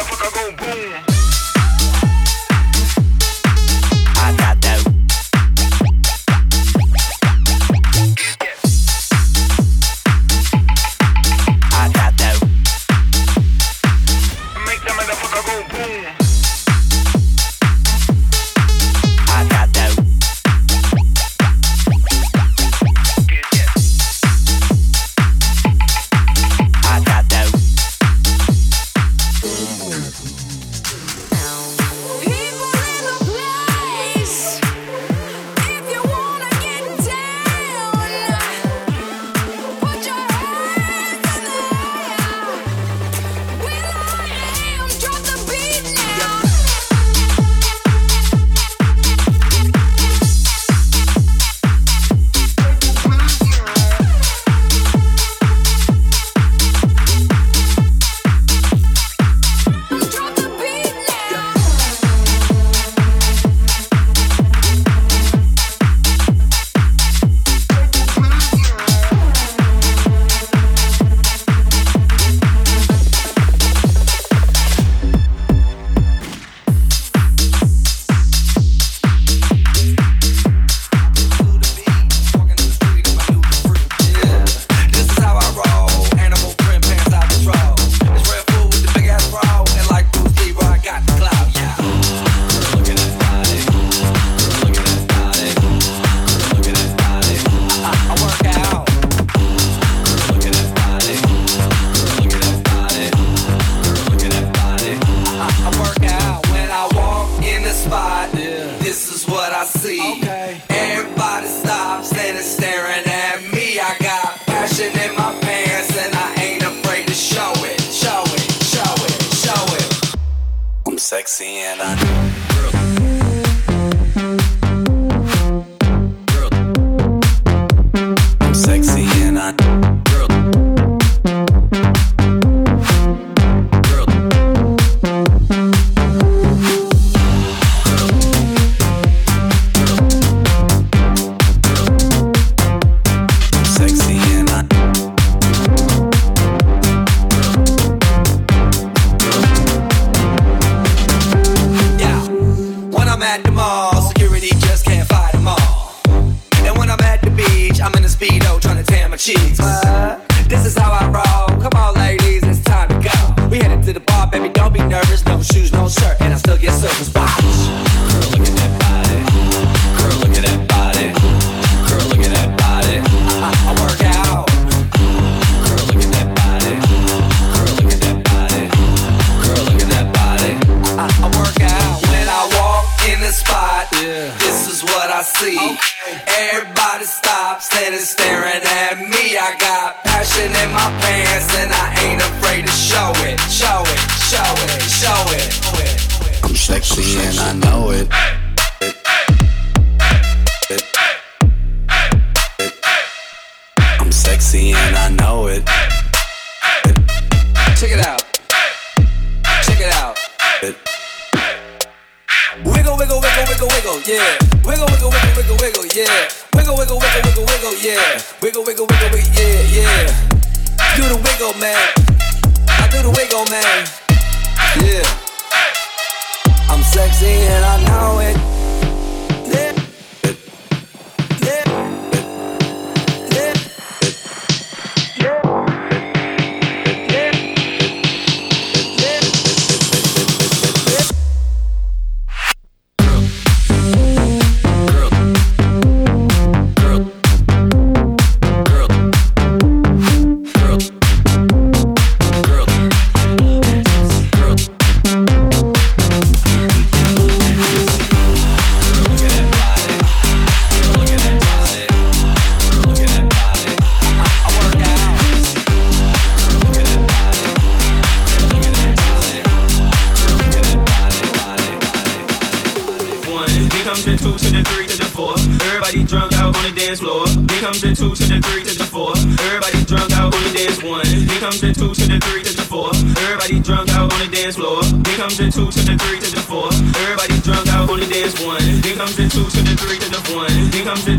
motherfucker go boom.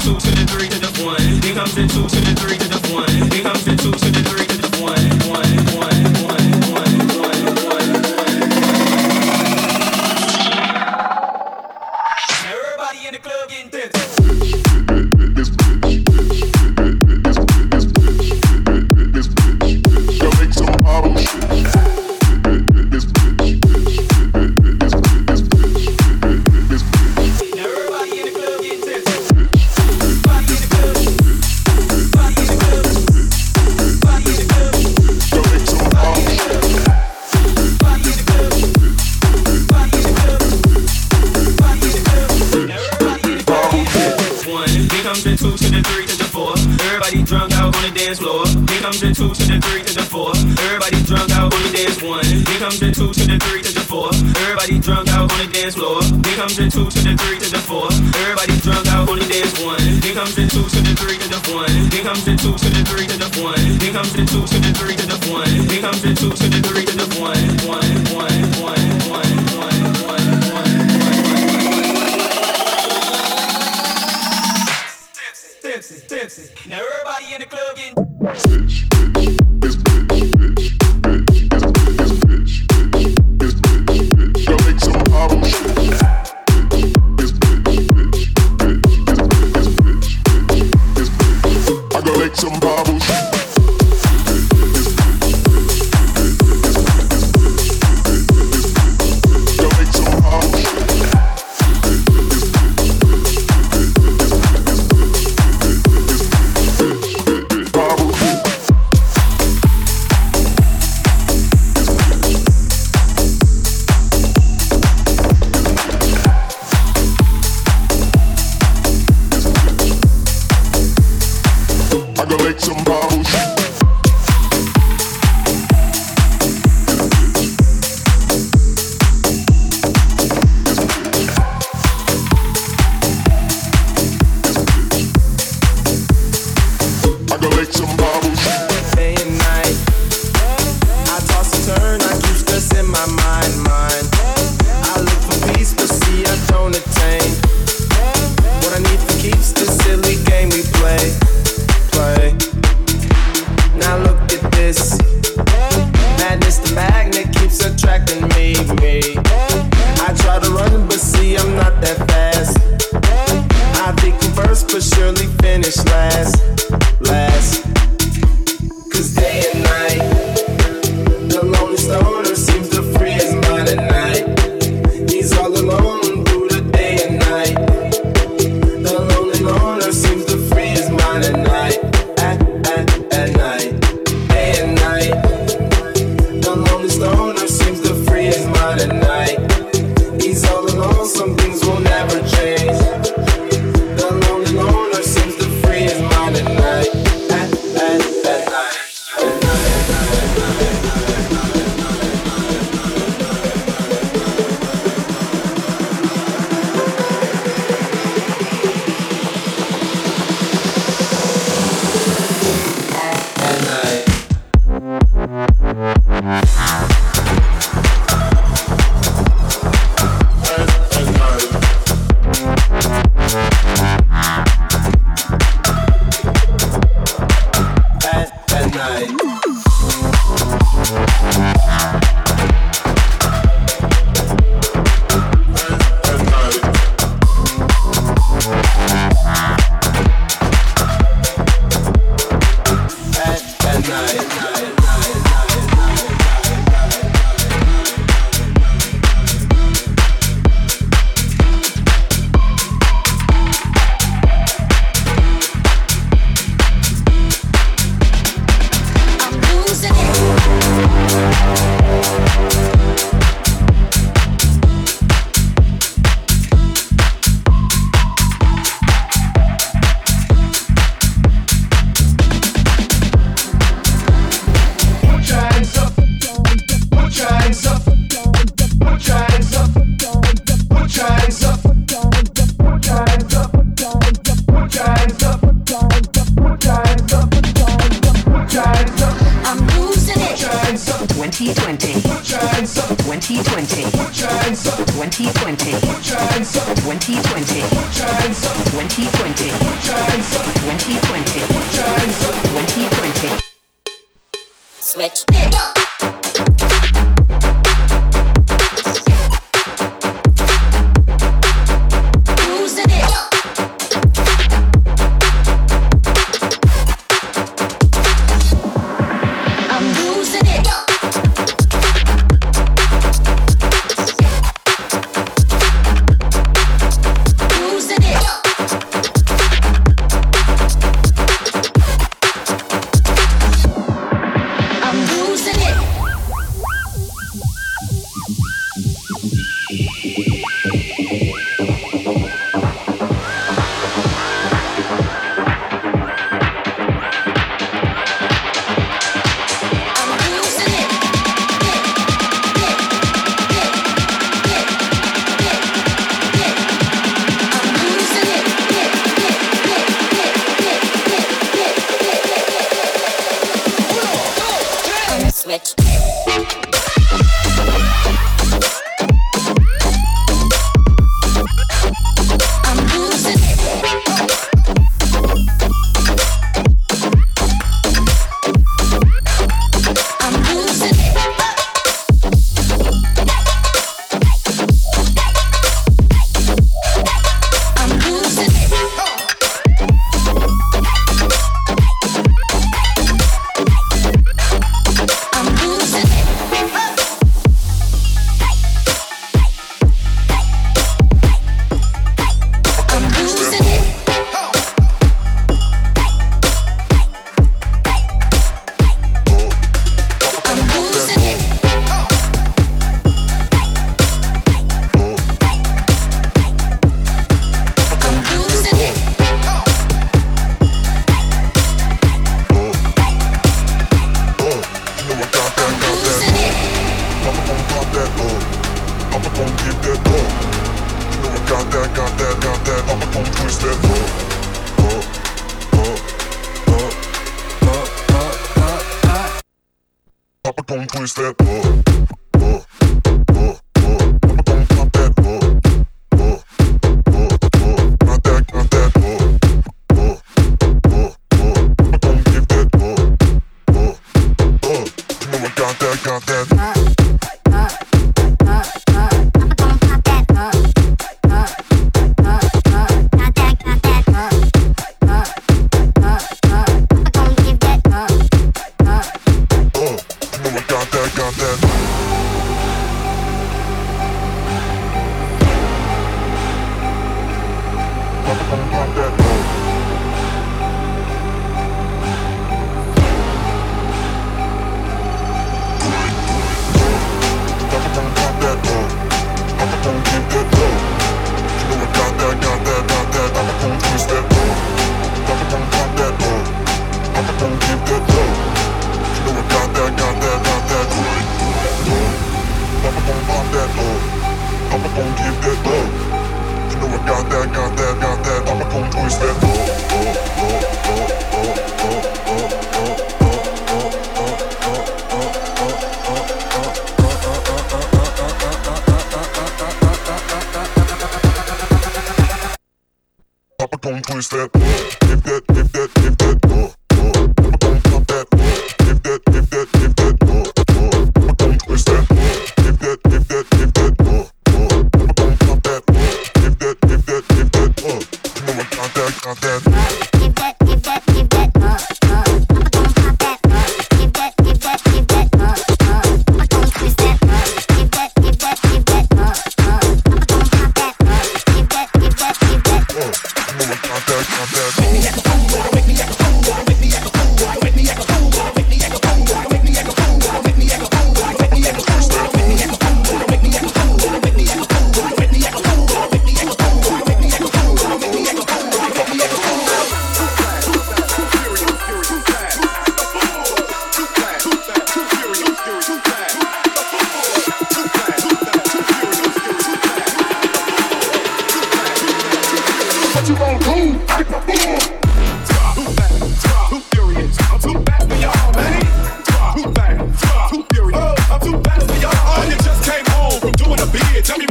To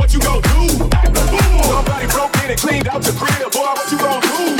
what you gon' do? Ooh. Somebody broke in and cleaned out the crib, boy, what you gon' do?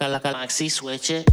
Maxi switch it.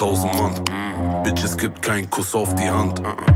tausend Mann. Bitches gibt keinen Kuss auf die Hand. Uh -uh.